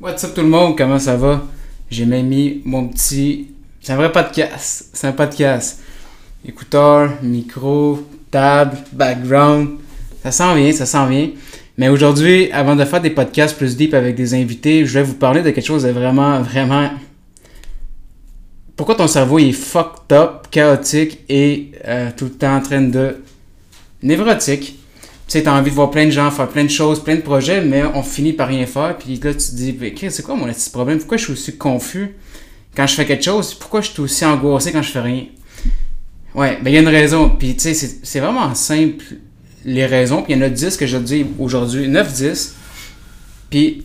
What's up tout le monde, comment ça va? J'ai même mis mon petit... C'est un vrai podcast, c'est un podcast. Écouteurs, micro, table, background. Ça sent bien, ça sent bien. Mais aujourd'hui, avant de faire des podcasts plus deep avec des invités, je vais vous parler de quelque chose de vraiment, vraiment... Pourquoi ton cerveau est fucked up, chaotique et euh, tout le temps en train de... névrotique sais, t'as envie de voir plein de gens faire plein de choses, plein de projets, mais on finit par rien faire. Puis là, tu te dis, c'est quoi mon petit problème? Pourquoi je suis aussi confus quand je fais quelque chose? Pourquoi je suis aussi angoissé quand je fais rien? Ouais, ben il y a une raison. Puis tu sais, c'est vraiment simple, les raisons. Puis il y en a 10 que je dis aujourd'hui, 9-10. Puis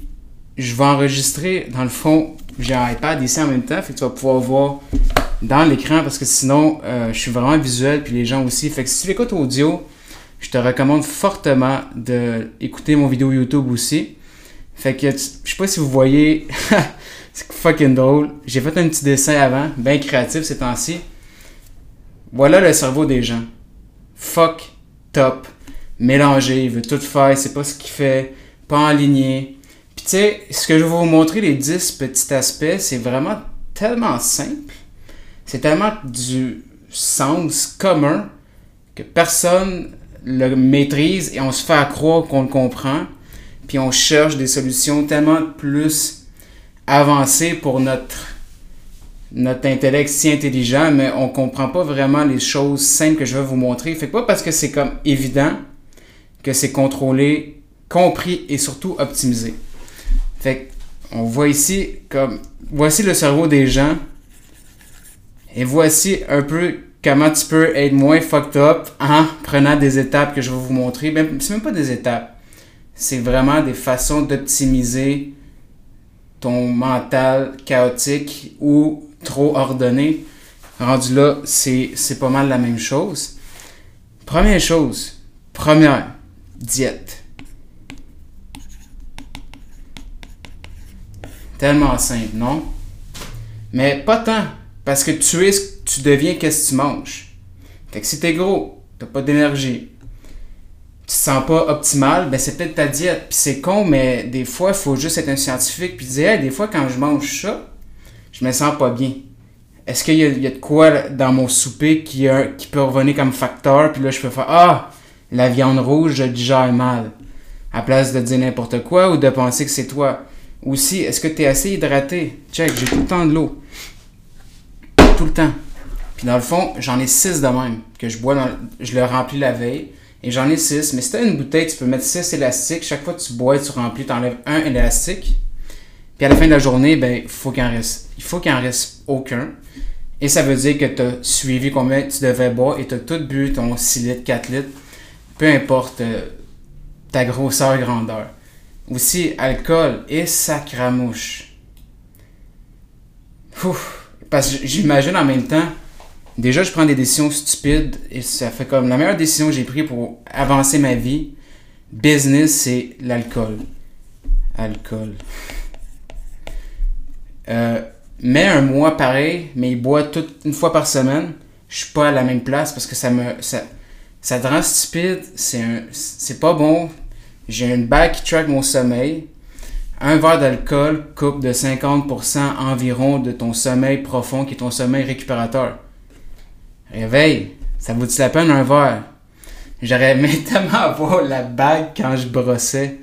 je vais enregistrer, dans le fond, j'ai un iPad ici en même temps, fait que tu vas pouvoir voir dans l'écran parce que sinon, euh, je suis vraiment visuel, puis les gens aussi. Fait que si tu écoutes audio, je te recommande fortement d'écouter mon vidéo YouTube aussi. Fait que, je sais pas si vous voyez, c'est fucking drôle. J'ai fait un petit dessin avant, bien créatif ces temps-ci. Voilà le cerveau des gens. Fuck, top, mélangé, il veut tout faire, sait pas ce qu'il fait, pas aligné. Puis tu sais, ce que je vais vous montrer, les 10 petits aspects, c'est vraiment tellement simple. C'est tellement du sens commun que personne le maîtrise et on se fait à croire qu'on le comprend. Puis on cherche des solutions tellement plus avancées pour notre, notre intellect si intelligent, mais on comprend pas vraiment les choses simples que je vais vous montrer. Fait pas parce que c'est comme évident que c'est contrôlé, compris et surtout optimisé. Fait on voit ici comme voici le cerveau des gens et voici un peu comment tu peux être moins fucked up en prenant des étapes que je vais vous montrer. Ben, c'est même pas des étapes. C'est vraiment des façons d'optimiser ton mental chaotique ou trop ordonné. Rendu là, c'est, c'est pas mal la même chose. Première chose, première, diète. Tellement simple, non? Mais pas tant. Parce que tu es tu deviens qu'est-ce que tu manges? Fait que si t'es gros, t'as pas d'énergie, tu te sens pas optimal, ben c'est peut-être ta diète. Puis c'est con, mais des fois, il faut juste être un scientifique puis dire, hey, des fois, quand je mange ça, je me sens pas bien. Est-ce qu'il y, a de quoi dans mon souper qui, qui peut revenir comme facteur, puis là, je peux faire, ah, la viande rouge, je digère mal. À place de dire n'importe quoi ou de penser que c'est toi. Aussi, est-ce que tu es assez hydraté? Check, j'ai tout le temps de l'eau. Tout le temps dans le fond, j'en ai six de même que je bois, je le remplis la veille. Et j'en ai six. Mais si tu as une bouteille, tu peux mettre six élastiques. Chaque fois que tu bois, tu remplis, tu enlèves un élastique. Puis à la fin de la journée, ben, faut qu'il en reste. Il faut qu'il en reste aucun. Et ça veut dire que tu as suivi combien tu devais boire et tu as tout bu ton 6 litres, 4 litres. Peu importe euh, ta grosseur, grandeur. Aussi, alcool et sacramouche. Ouf. Parce que j'imagine en même temps, déjà, je prends des décisions stupides et ça fait comme la meilleure décision que j'ai prise pour avancer ma vie. Business, c'est l'alcool. Alcool. Euh, mais un mois pareil, mais il boit toute une fois par semaine. Je suis pas à la même place parce que ça me ça, ça te rend stupide. C'est pas bon. J'ai une bague qui track mon sommeil. Un verre d'alcool coupe de 50% environ de ton sommeil profond qui est ton sommeil récupérateur. Réveille, ça vaut-tu la peine un verre? J'aurais aimé tellement avoir la bague quand je brossais.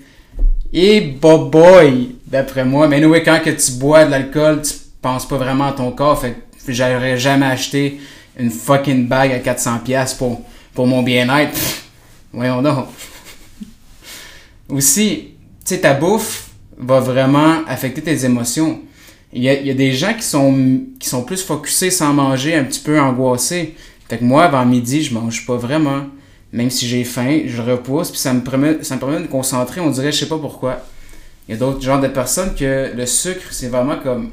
Et boy, d'après moi. Mais oui, quand que tu bois de l'alcool, tu penses pas vraiment à ton corps. Fait que j'aurais jamais acheté une fucking bague à 400$ pour, pour mon bien-être. Voyons donc. Aussi, tu sais, ta bouffe va vraiment affecter tes émotions. Il y, a, des gens qui sont, plus focusés sans manger, un petit peu angoissés. Fait que moi, avant midi, je mange pas vraiment. Même si j'ai faim, je repousse, puis ça me permet, ça me permet de me concentrer. On dirait, je sais pas pourquoi. Il y a d'autres genres de personnes que le sucre, c'est vraiment comme.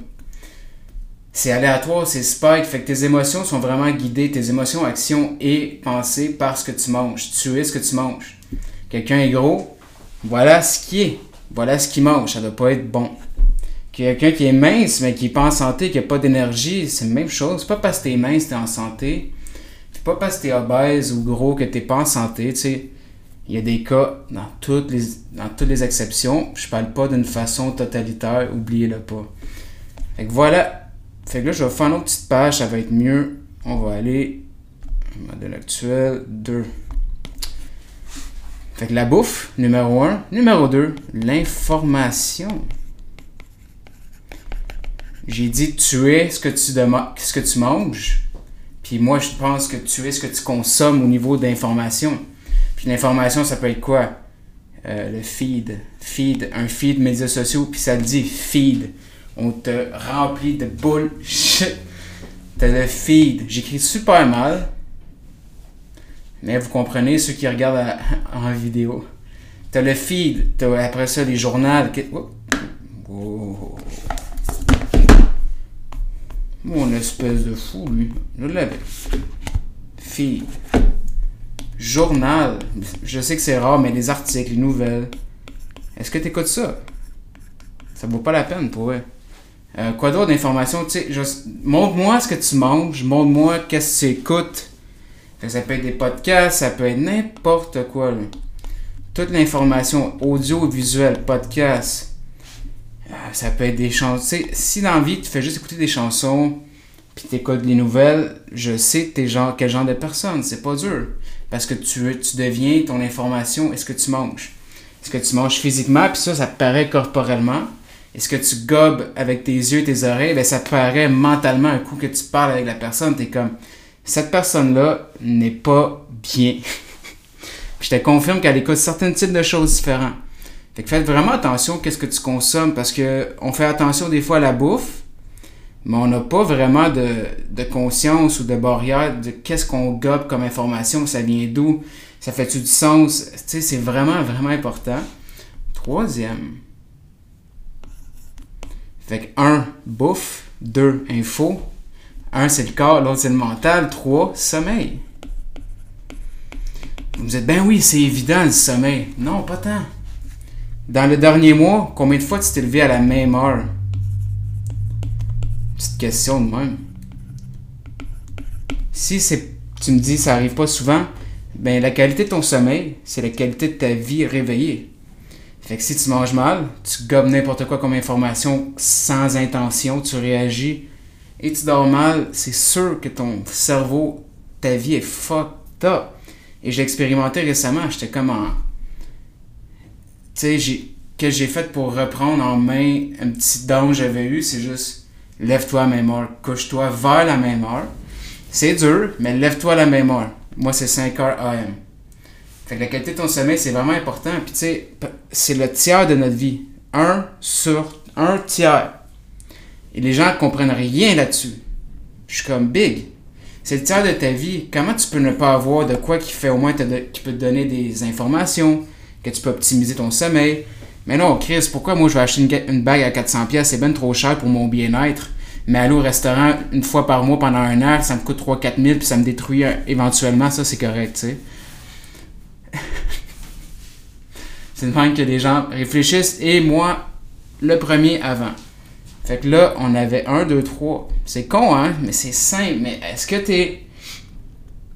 C'est aléatoire, c'est spike. Fait que tes émotions sont vraiment guidées. Tes émotions, actions et pensées par ce que tu manges. Tu es ce que tu manges. Quelqu'un est gros, voilà ce qui est. Voilà ce qu'il mange. Ça doit pas être bon. Quelqu'un qui est mince, mais qui n'est pas en santé, qui n'a pas d'énergie, c'est la même chose. C'est pas parce que tu es mince que tu es en santé. C'est pas parce que tu es obèse ou gros que tu n'es pas en santé. sais. Il y a des cas dans toutes les, dans toutes les exceptions. Je parle pas d'une façon totalitaire, oubliez-le pas. Fait que voilà. Fait que là, je vais faire une autre petite page, ça va être mieux. On va aller modèle actuel 2. Fait que la bouffe, numéro 1. Numéro 2, l'information. J'ai dit tu es ce que tu, manges. Puis moi, je pense que tu es ce que tu consommes au niveau d'information. Puis l'information, ça peut être quoi? Euh, le feed. Feed, un feed médias sociaux, puis ça dit feed. On te remplit de bullshit. T'as le feed. J'écris super mal. Mais vous comprenez ceux qui regardent en vidéo. T'as le feed. T'as après ça les journaux. Mon espèce de fou, lui. Je l'avais. Feed. Journal. Je sais que c'est rare, mais les articles, les nouvelles. Est-ce que tu écoutes ça? Ça vaut pas la peine pour eux. Euh, quoi d'autre d'informations? Montre-moi ce que tu manges. Montre-moi qu'est-ce que tu écoutes. Ça peut être des podcasts, ça peut être n'importe quoi. Toute l'information audio, visuel, podcast. Euh, ça peut être des chansons. Si dans la vie, tu fais juste écouter des chansons, puis tu écoutes les nouvelles, je sais es genre, quel genre de personne. C'est pas dur. Parce que tu, tu deviens ton information, est-ce que tu manges? Est-ce que tu manges physiquement, puis ça, ça te paraît corporellement? Est-ce que tu gobes avec tes yeux, tes oreilles? Ben, ça paraît mentalement un coup que tu parles avec la personne. Tu es comme, cette personne-là n'est pas bien. je te confirme qu'elle écoute certains types de choses différents. Fait faites vraiment attention qu'est-ce que tu consommes parce que on fait attention des fois à la bouffe, mais on n'a pas vraiment de, conscience ou de barrière de qu'est-ce qu'on gobe comme information, ça vient d'où, ça fait-tu du sens, tu sais, c'est vraiment, vraiment important. Troisième. Fait que un, bouffe, deux, info, un, c'est le corps, l'autre, c'est le mental, trois, sommeil. Vous me dites, ben oui, c'est évident le sommeil. Non, pas tant. Dans le dernier mois, combien de fois tu t'es levé à la même heure? Petite question de même. Si tu me dis ça arrive pas souvent, ben la qualité de ton sommeil, c'est la qualité de ta vie réveillée. Fait que si tu manges mal, tu gobes n'importe quoi comme information sans intention, tu réagis et tu dors mal, c'est sûr que ton cerveau, ta vie est fucked up. Et j'ai expérimenté récemment, j'étais comme en. Tu sais, que j'ai fait pour reprendre en main un petit don que j'avais eu, c'est juste lève-toi à la même heure, couche-toi vers la même heure. C'est dur, mais lève-toi à la même. Moi, c'est 5 heures AM. Fait que la qualité de ton sommeil, c'est vraiment important. Puis tu sais, c'est le tiers de notre vie. Un sur un tiers. Et les gens comprennent rien là-dessus. Je suis comme big. C'est le tiers de ta vie. Comment tu peux ne pas avoir de quoi qui fait au moins qui peut te donner des informations, que tu peux optimiser ton sommeil, mais non, Chris, pourquoi moi je vais acheter une, bague à 400$? C'est bien trop cher pour mon bien-être. Mais aller au restaurant une fois par mois pendant un an, ça me coûte 3-4 000 puis ça me détruit euh, éventuellement, ça c'est correct, tu sais. c'est une fois que les gens réfléchissent et moi, le premier avant. Fait que là, on avait 1, 2, 3. C'est con, hein? Mais c'est simple. Mais est-ce que t'es.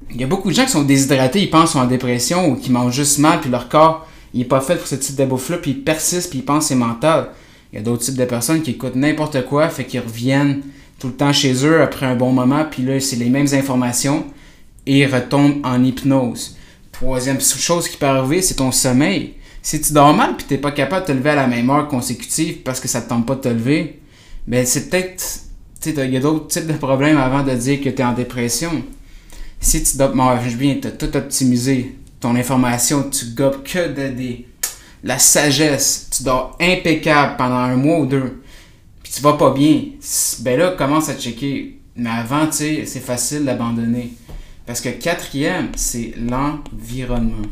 Il y a beaucoup de gens qui sont déshydratés, ils pensent qu'ils sont en dépression ou qui mangent juste mal, puis leur corps il est pas fait pour ce type de bouffe-là, puis il persiste, puis il pense c'est mental. Il y a d'autres types de personnes qui écoutent n'importe quoi, fait qu'ils reviennent tout le temps chez eux après un bon moment, puis là, c'est les mêmes informations, et ils retombent en hypnose. Troisième chose qui peut arriver, c'est ton sommeil. Si tu dors mal puis t'es pas capable de te lever à la même heure consécutive parce que ça te tente pas de te lever, ben c'est peut-être. Il y a d'autres types de problèmes avant de dire que tu es en dépression. Si tu dors bien, tu as tout optimisé, ton information, tu gobes que de des, la sagesse, tu dors impeccable pendant un mois ou deux, puis tu vas pas bien, ben là, commence à checker. Mais avant, tu sais, c'est facile d'abandonner. Parce que quatrième, c'est l'environnement.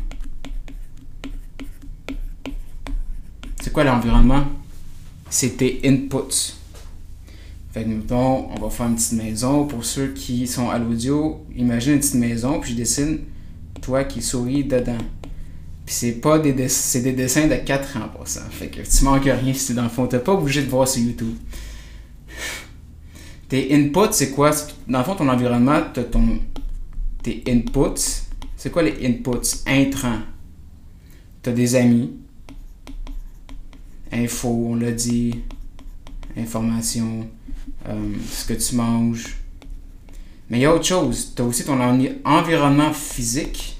C'est quoi l'environnement? C'est tes inputs. Fait que, mettons, on va faire une petite maison. Pour ceux qui sont à l'audio, imagine une petite maison, puis je dessine toi qui souris dedans. Puis c'est pas des, c'est des dessins de 4 ans pour ça. Fait que tu manques rien si dans le fond, t'as pas obligé de voir sur YouTube. Tes inputs, c'est quoi? Dans le fond, ton environnement, t'as ton. Tes inputs. C'est quoi les inputs? Intrants. tu as des amis. Info, on l'a dit. Information. Euh, ce que tu manges. Mais il y a autre chose. Tu as aussi ton environnement physique.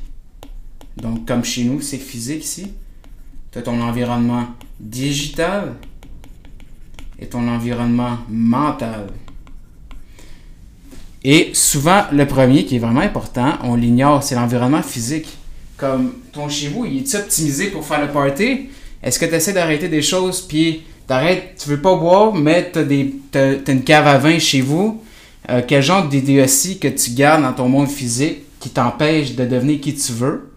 Donc, comme chez nous, c'est physique ici. Tu as ton environnement digital et ton environnement mental. Et souvent, le premier qui est vraiment important, on l'ignore, c'est l'environnement physique. Comme ton chez vous, il est optimisé pour faire le party? Est-ce que tu essaies d'arrêter des choses, puis t'arrêtes, tu veux pas boire, mais tu as, une cave à vin chez vous? Euh, quel genre d'idéologie que tu gardes dans ton monde physique qui t'empêche de devenir qui tu veux?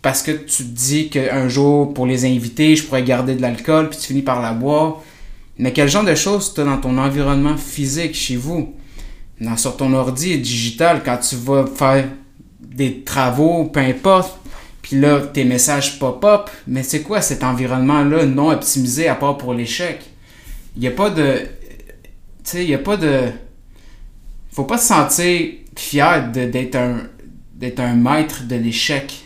Parce que tu te dis qu'un jour, pour les invités, je pourrais garder de l'alcool, puis tu finis par la boire. Mais quel genre de choses tu as dans ton environnement physique chez vous? dans, sur ton ordi digital, quand tu vas faire des travaux, peu importe, puis là, tes messages pop-up, mais c'est quoi cet environnement-là non optimisé à part pour l'échec? Il n'y a pas de. Tu sais, il n'y a pas de. Faut pas se sentir fier d'être un, d'être un maître de l'échec.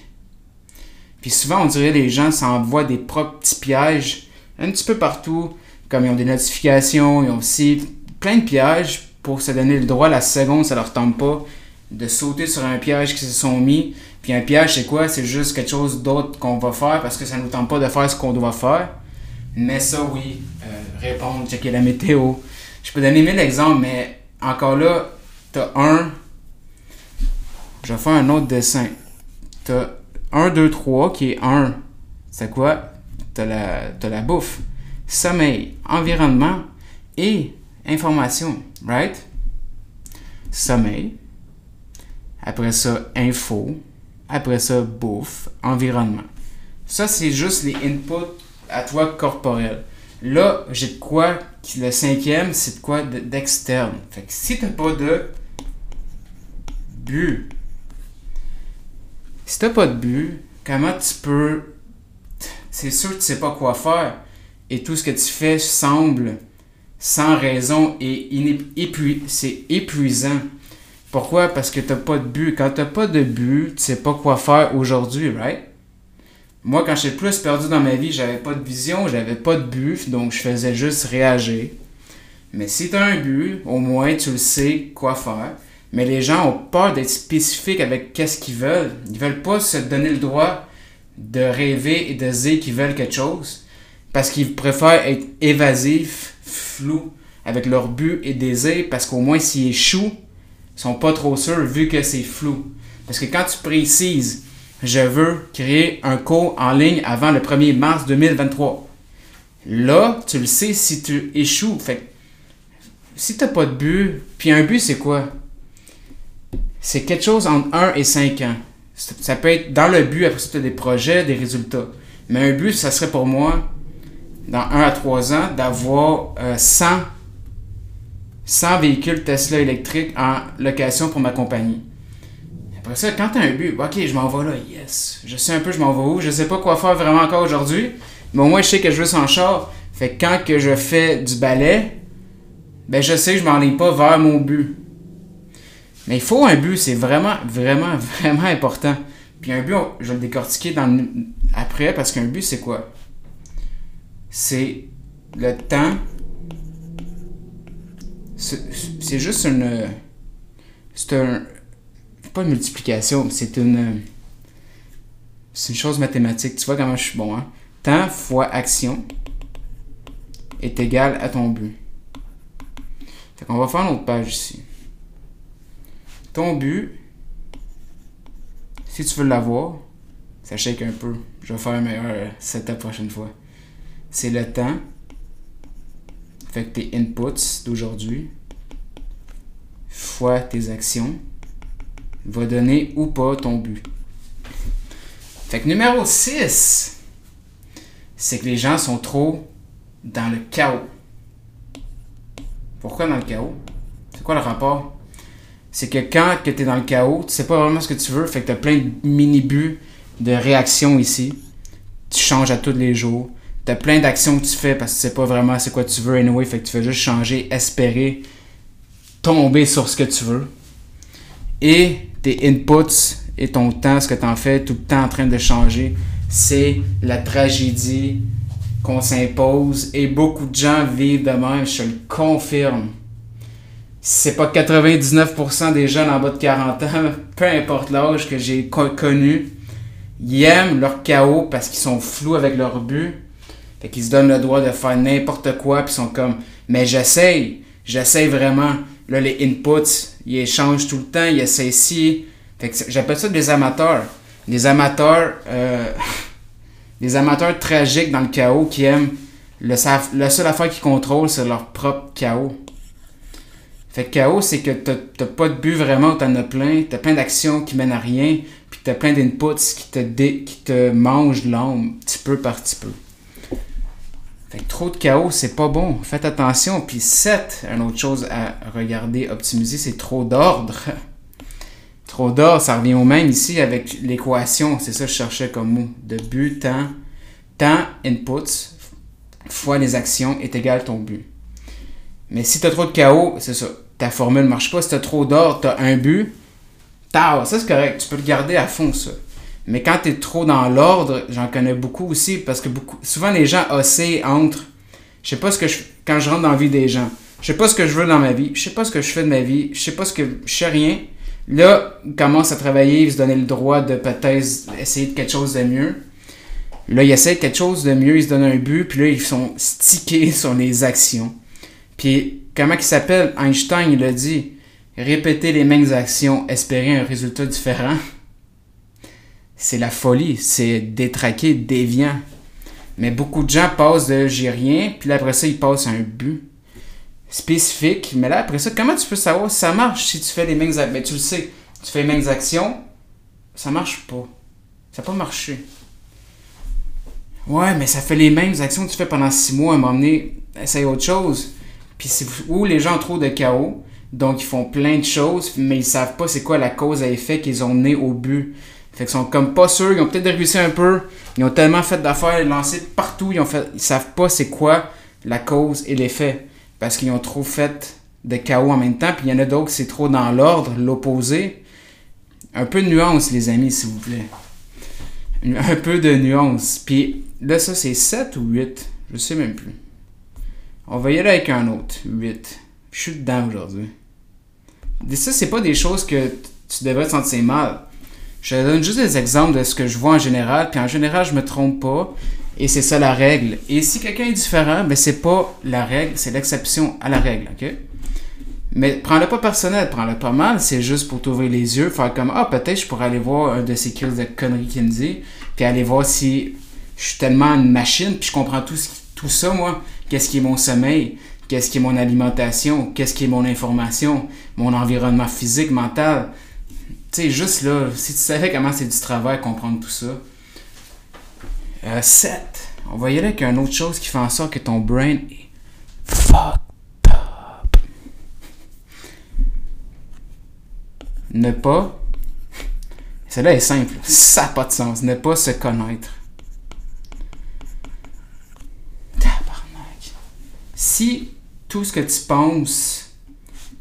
Puis souvent, on dirait que les gens s'envoient des propres petits pièges un petit peu partout, comme ils ont des notifications, ils ont aussi plein de pièges pour se donner le droit la seconde, ça leur tombe pas, de sauter sur un piège qu'ils se sont mis. Puis un piège, c'est quoi? C'est juste quelque chose d'autre qu'on va faire parce que ça nous tente pas de faire ce qu'on doit faire. Mais ça, oui, euh, répondre, checker la météo. Je peux donner mille exemples, mais encore là, t'as un. Je vais faire un autre dessin. T'as 1, 2, 3 qui est 1. C'est quoi? T'as la, la bouffe, sommeil, environnement et information, right? Sommeil. Après ça, info. Après ça, bouffe, environnement. Ça, c'est juste les inputs à toi corporel. Là, j'ai de quoi, le cinquième, c'est de quoi d'externe. fait que si t'as pas de but, si t'as pas de but, comment tu peux. C'est sûr que tu sais pas quoi faire. Et tout ce que tu fais semble sans raison et c'est épuisant. Pourquoi? Parce que tu n'as pas de but. Quand tu n'as pas de but, tu sais pas quoi faire aujourd'hui, right? Moi, quand j'étais plus perdu dans ma vie, j'avais pas de vision, j'avais pas de but, donc je faisais juste réagir. Mais si tu as un but, au moins tu le sais quoi faire. Mais les gens ont peur d'être spécifiques avec qu'est-ce qu'ils veulent. Ils veulent pas se donner le droit de rêver et de dire qu'ils veulent quelque chose parce qu'ils préfèrent être évasifs flou avec leur but et désir parce qu'au moins s'ils échouent, ils sont pas trop sûrs vu que c'est flou. Parce que quand tu précises je veux créer un cours en ligne avant le 1er mars 2023. Là, tu le sais si tu échoues. Fait si tu n'as pas de but, puis un but, c'est quoi? C'est quelque chose entre 1 et 5 ans. Ça peut être dans le but, après ça, tu as des projets, des résultats. Mais un but, ça serait pour moi dans 1 à 3 ans, d'avoir 100, euh, 100 véhicules Tesla électriques en location pour ma compagnie. Après ça, quand tu as un but, ok, je m'en vais là, yes. Je sais un peu, je m'en vais où. Je sais pas quoi faire vraiment encore aujourd'hui, mais au moins, je sais que je veux son char. Fait que quand je fais du ballet, ben je sais que je m'enligne pas vers mon but. Mais il faut un but, c'est vraiment, vraiment, vraiment important. Puis un but, je vais le décortiquer dans après parce qu'un but, c'est quoi? c'est le temps. C'est juste une. C'est un. Pas une multiplication, c'est une. C'est une chose mathématique. Tu vois comment je suis bon, hein? Temps fois action est égal à ton but. Fait qu'on va faire une autre page ici. Ton but, si tu veux l'avoir, ça shake un peu. Je vais faire un meilleur setup prochaine fois c'est le temps. Fait que tes inputs d'aujourd'hui fois tes actions va donner ou pas ton but. Fait que numéro 6, c'est que les gens sont trop dans le chaos. Pourquoi dans le chaos? C'est quoi le rapport? C'est que quand tu es dans le chaos, tu sais pas vraiment ce que tu veux, fait que tu as plein de mini-buts de réactions ici. Tu changes à tous les jours t'as plein d'actions que tu fais parce que tu sais pas vraiment c'est quoi tu veux anyway, fait que tu fais juste changer, espérer, tomber sur ce que tu veux. Et tes inputs et ton temps, ce que tu en fais, tout le temps en train de changer. c'est la tragédie qu'on s'impose et beaucoup de gens vivent de même, je le confirme. C'est pas 99% des jeunes en bas de 40 ans, peu importe l'âge que j'ai connu, ils aiment leur chaos parce qu'ils sont flous avec leur but. Fait qu'ils se donnent le droit de faire n'importe quoi, puis ils sont comme, mais j'essaye, j'essaye vraiment. Là, les inputs, ils échangent tout le temps, ils essaient ici. Fait que j'appelle ça des amateurs. Des amateurs, euh, des amateurs tragiques dans le chaos qui aiment le, la seule affaire qu'ils contrôlent, c'est leur propre chaos. Fait que chaos, c'est que t'as pas de but vraiment, t'en as plein, t'as plein d'actions qui mènent à rien, puis t'as plein d'inputs qui te, qui te mangent l'âme, petit peu par petit peu. Fait que trop de chaos, c'est pas bon. Faites attention. Puis 7, une autre chose à regarder, optimiser, c'est trop d'ordre. trop d'ordre, ça revient au même ici avec l'équation. C'est ça que je cherchais comme mot. De but, temps. Temps, inputs, fois les actions est égal ton but. Mais si tu as trop de chaos, c'est ça. Ta formule marche pas. Si tu as trop d'ordre, tu as un but. ça c'est correct. Tu peux le garder à fond, ça. Mais quand tu es trop dans l'ordre, j'en connais beaucoup aussi parce que beaucoup, souvent les gens oscillent entre je sais pas ce que je quand je rentre dans la vie des gens. Je sais pas ce que je veux dans ma vie, je sais pas ce que je fais de ma vie, je sais pas ce que je sais rien. Là, ils commencent à travailler, ils se donnent le droit de peut-être essayer de quelque chose de mieux. Là, ils essaient quelque chose de mieux, ils se donnent un but, puis là, ils sont stickés sur les actions. Puis, comment il s'appelle? Einstein, il a dit répéter les mêmes actions, espérer un résultat différent c'est la folie, c'est détraqué, déviant. Mais beaucoup de gens passent de j'ai rien, puis là après ça, ils passent à un but spécifique. Mais là après ça, comment tu peux savoir si ça marche si tu fais les mêmes actions? Ben, tu le sais, tu fais les mêmes actions, ça marche pas. Ça n'a pas marché. Ouais, mais ça fait les mêmes actions que tu fais pendant six mois, à un moment donné, essaye autre chose. Puis c'est où les gens ont trop de chaos, donc ils font plein de choses, mais ils savent pas c'est quoi la cause à effet qu'ils ont mené au but. Fait qu'ils sont comme pas sûrs, ils ont peut-être réussi un peu, ils ont tellement fait d'affaires lancées partout, ils ont fait ils savent pas c'est quoi la cause et l'effet parce qu'ils ont trop fait de chaos en même temps, puis il y en a d'autres c'est trop dans l'ordre, l'opposé. Un peu de nuance les amis s'il vous plaît. Un peu de nuance. Puis là ça c'est 7 ou 8, je sais même plus. On va y aller avec un autre, 8. Je suis dedans aujourd'hui. Ça c'est pas des choses que tu devrais te sentir mal je donne juste des exemples de ce que je vois en général, puis en général, je me trompe pas, et c'est ça la règle. Et si quelqu'un est différent, ben c'est pas la règle, c'est l'exception à la règle, ok? Mais prends-le pas personnel, prends-le pas mal, c'est juste pour t'ouvrir les yeux, faire comme Ah, peut-être je pourrais aller voir un de ces kills de conneries qu'il me dit, puis aller voir si je suis tellement une machine, puis je comprends tout, tout ça, moi. Qu'est-ce qui est mon sommeil, qu'est-ce qui est mon alimentation, qu'est-ce qui est mon information, mon environnement physique, mental, tu sais, juste là, si tu savais comment c'est du travail comprendre tout ça. 7. Euh, On va y aller une autre chose qui fait en sorte que ton brain est fucked up. Ne pas. Celle-là est simple. Ça n'a pas de sens. Ne pas se connaître. Tabarnak. Si tout ce que tu penses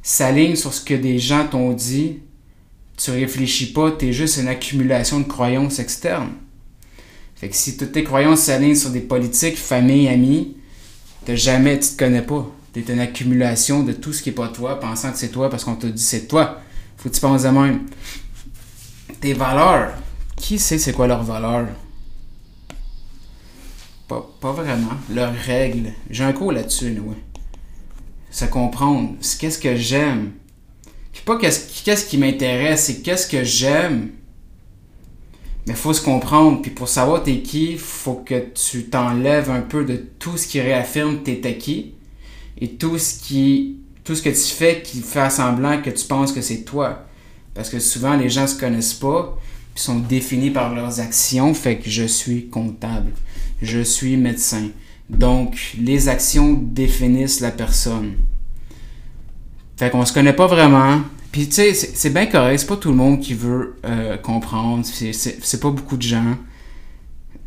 s'aligne sur ce que des gens t'ont dit, tu réfléchis pas, tu es juste une accumulation de croyances externes. Fait que si toutes tes croyances s'alignent sur des politiques, famille, amis, t'as jamais, tu te connais pas. Tu es une accumulation de tout ce qui est pas toi, pensant que c'est toi parce qu'on t'a dit c'est toi. Faut que tu penses de même. Tes valeurs. Qui sait c'est quoi leurs valeurs? Pas, pas vraiment. Leurs règles. J'ai un cours là-dessus, oui. Ça comprendre. Qu'est-ce que j'aime? pas qu'est-ce qui m'intéresse, c'est qu'est-ce que j'aime. Mais faut se comprendre. Puis pour savoir t'es qui, faut que tu t'enlèves un peu de tout ce qui réaffirme t'es qui. Et tout ce qui. Tout ce que tu fais qui fait semblant que tu penses que c'est toi. Parce que souvent les gens se connaissent pas, puis sont définis par leurs actions. Fait que je suis comptable. Je suis médecin. Donc les actions définissent la personne. Fait qu'on se connaît pas vraiment. Puis tu sais, c'est bien correct, c'est pas tout le monde qui veut euh, comprendre, c'est pas beaucoup de gens.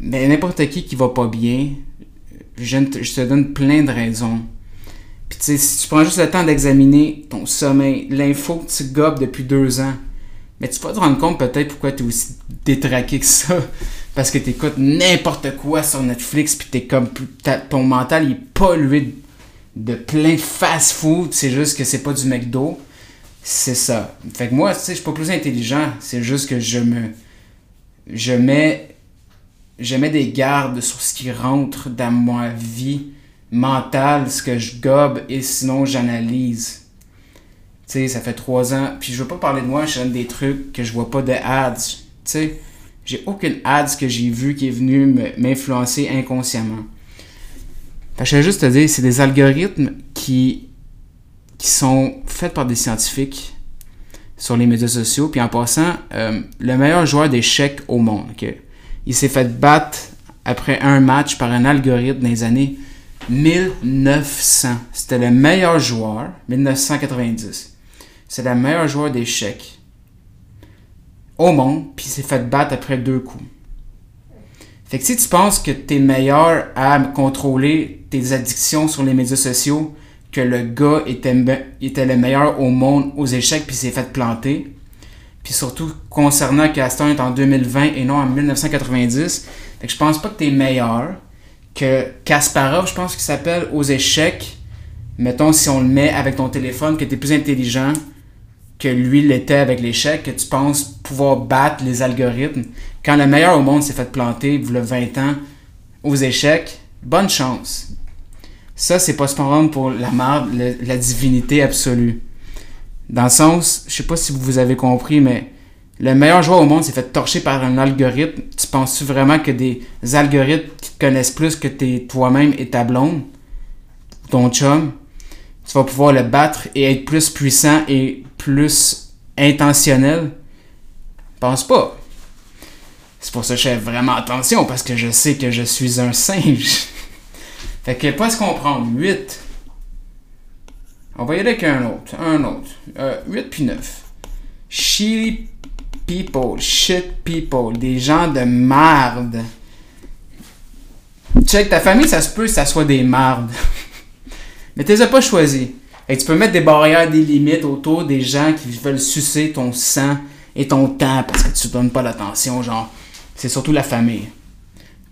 Mais n'importe qui qui va pas bien, je, te donne plein de raisons. Puis tu sais, si tu prends juste le temps d'examiner ton sommeil, l'info que tu gobes depuis deux ans, mais tu vas te rendre compte peut-être pourquoi tu es aussi détraqué que ça. Parce que t'écoutes n'importe quoi sur Netflix, puis t'es comme, ton mental il est pollué de plein de fast-food, c'est juste que c'est pas du McDo. C'est ça. Fait que moi, tu sais, je suis pas plus intelligent, c'est juste que je me. Je mets. Je mets des gardes sur ce qui rentre dans ma vie mentale, ce que je gobe, et sinon j'analyse. Tu sais, ça fait trois ans. Puis je veux pas parler de moi, je donne des trucs que je vois pas de ads. Tu sais, j'ai aucune ads que j'ai vu qui est venu m'influencer inconsciemment. Je vais juste te dire, c'est des algorithmes qui, qui sont faits par des scientifiques sur les médias sociaux. Puis en passant, euh, le meilleur joueur d'échecs au monde, il s'est fait battre après un match par un algorithme dans les années 1900. C'était le meilleur joueur, 1990. C'est le meilleur joueur d'échecs au monde, puis s'est fait battre après deux coups. Fait que si tu penses que tu es meilleur à contrôler tes addictions sur les médias sociaux, que le gars était, était le meilleur au monde aux échecs puis s'est fait planter, puis surtout concernant qu'Aston est en 2020 et non en 1990, fait que je pense pas que tu es meilleur que Kasparov, je pense qu'il s'appelle aux échecs. Mettons si on le met avec ton téléphone, que tu es plus intelligent, que lui l'était avec l'échec, que tu penses pouvoir battre les algorithmes. Quand le meilleur au monde s'est fait planter, vous le 20 ans, aux échecs, bonne chance. Ça, c'est pas cependant pour la marde, la divinité absolue. Dans le sens, je sais pas si vous avez compris, mais le meilleur joueur au monde s'est fait torcher par un algorithme. Tu penses-tu vraiment que des algorithmes qui te connaissent plus que toi-même et ta blonde, ton chum, tu vas pouvoir le battre et être plus puissant et plus intentionnel? Pense pas. C'est pour ça que je fais vraiment attention parce que je sais que je suis un singe. fait que pas se comprendre. 8. On va y aller avec un autre. Un autre. 8 euh, puis 9. Shitty people. Shit people. Des gens de marde. Check, ta famille, ça se peut que ça soit des mardes. Mais tu les as pas choisis. Et tu peux mettre des barrières, des limites autour des gens qui veulent sucer ton sang et ton temps parce que tu donnes pas l'attention, genre. C'est surtout la famille.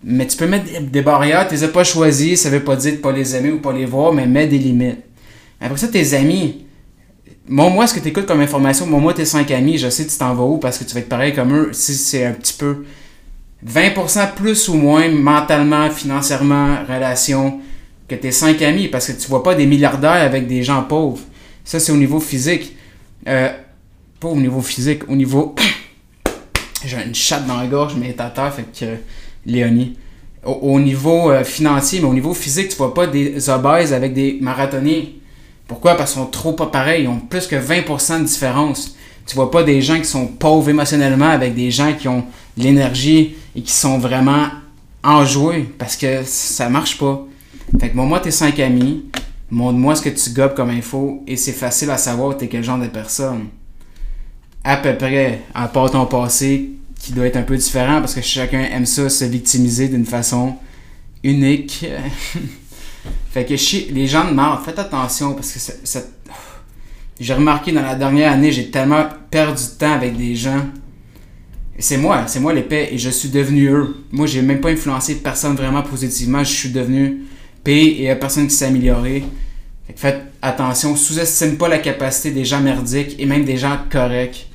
Mais tu peux mettre des barrières, tu les as pas choisis, ça veut pas dire de pas les aimer ou pas les voir, mais mets des limites. Après ça, tes amis. moi ce que tu écoutes comme information. moi tes 5 amis, je sais que tu t'en vas où parce que tu vas être pareil comme eux si c'est un petit peu 20% plus ou moins mentalement, financièrement, relation que tes 5 amis parce que tu vois pas des milliardaires avec des gens pauvres. Ça, c'est au niveau physique. Euh, pas au niveau physique, au niveau. J'ai une chatte dans la gorge, mais à terre, fait que. Léonie. Au, niveau euh, financier, mais au niveau physique, tu vois pas des obèses avec des marathoniens. Pourquoi? Parce qu'ils sont trop pas pareils. Ils ont plus que 20% de différence. Tu vois pas des gens qui sont pauvres émotionnellement avec des gens qui ont l'énergie et qui sont vraiment enjoués parce que ça marche pas. Fait que moi, tes 5 amis, montre-moi ce que tu gobes comme info et c'est facile à savoir t'es quel genre de personne à peu près, à part ton passé, qui doit être un peu différent parce que chacun aime ça se victimiser d'une façon unique. fait que les gens de marde, faites attention parce que ça, j'ai remarqué dans la dernière année, j'ai tellement perdu de temps avec des gens. C'est moi, c'est moi l'épée et je suis devenu eux. Moi, j'ai même pas influencé personne vraiment positivement. Je suis devenu P et personne qui s'est amélioré. faites attention, sous-estime pas la capacité des gens merdiques et même des gens corrects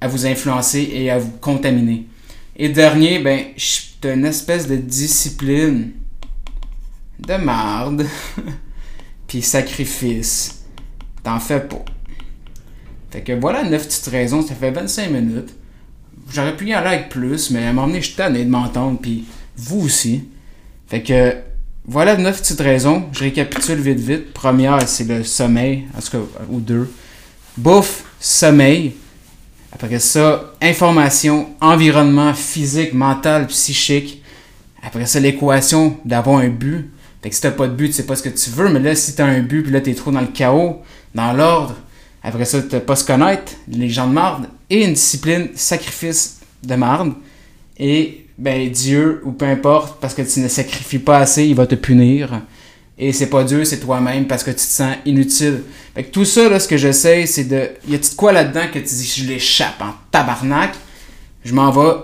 à vous influencer et à vous contaminer. Et dernier, ben, t'as une espèce de discipline de marde, puis sacrifice. T'en fais pas. Fait que voilà 9 petites raisons, ça fait 25 minutes. J'aurais pu y aller avec plus, mais à un moment donné, je suis tanné de m'entendre, puis vous aussi. Fait que voilà 9 petites raisons. Je récapitule vite vite. Première, c'est le sommeil, en tout cas, ou deux. Bouffe, sommeil. Après ça, information, environnement physique, mental, psychique. Après ça, l'équation d'avoir un but. Fait que si t'as pas de but, tu sais pas ce que tu veux, mais là, si t'as un but, puis là, t'es trop dans le chaos, dans l'ordre. Après ça, t'as pas se connaître, les gens de marde. Et une discipline, sacrifice de marde. Et, ben, Dieu, ou peu importe, parce que tu ne sacrifies pas assez, il va te punir et c'est pas Dieu, c'est toi-même parce que tu te sens inutile. Fait que tout ça, là, ce que j'essaie, c'est de. Y a-t-il quoi là-dedans que tu dis je l'échappe en tabarnak? Je m'en vais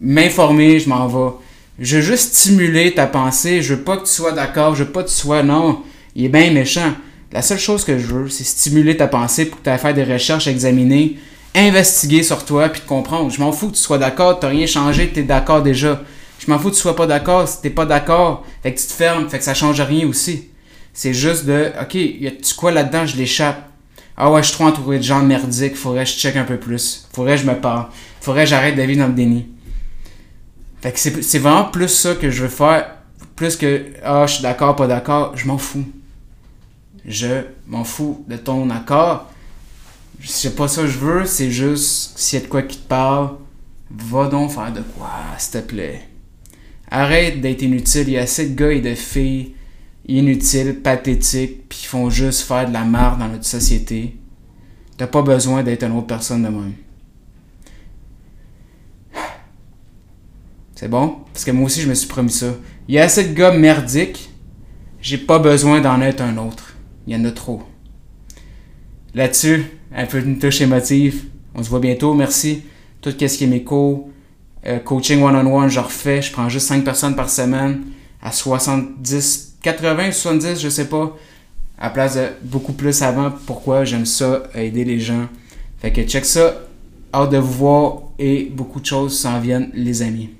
m'informer, je m'en vais. Je veux juste stimuler ta pensée. Je veux pas que tu sois d'accord. Je veux pas que tu sois non. Il est bien méchant. La seule chose que je veux, c'est stimuler ta pensée pour que tu ailles faire des recherches, examiner, investiguer sur toi, puis te comprendre. Je m'en fous que tu sois d'accord, t'as rien changé, tu es d'accord déjà. Je m'en fous que tu sois pas d'accord, si t'es pas d'accord, fait que tu te fermes, fait que ça change rien aussi. C'est juste de, ok, y a-tu quoi là-dedans, je l'échappe. Ah ouais, je suis trop entouré de gens merdiques, faudrait que je check un peu plus. Faudrait que je me parle. Faudrait que j'arrête de vivre dans le déni. Fait que c'est vraiment plus ça que je veux faire. Plus que, ah, je suis d'accord, pas d'accord, je m'en fous. Je m'en fous de ton accord. C'est pas ça que je veux, c'est juste, s'il y a de quoi qui te parle, va donc faire de quoi, s'il te plaît. Arrête d'être inutile. Il y a assez de gars et de filles inutiles, pathétiques, puis qui font juste faire de la marre dans notre société. T'as pas besoin d'être une autre personne de même. C'est bon? Parce que moi aussi, je me suis promis ça. Il y a assez de gars merdiques. J'ai pas besoin d'en être un autre. Il y en a trop. Là-dessus, un peu une touche émotive. On se voit bientôt. Merci. Tout ce qui est mes cours. Euh, coaching one-on-one, je refais. Je prends juste 5 personnes par semaine. À 70, 80, 70, je sais pas. À place de beaucoup plus avant. Pourquoi? J'aime ça, aider les gens. Fait que check ça. Hâte de vous voir et beaucoup de choses s'en viennent, les amis.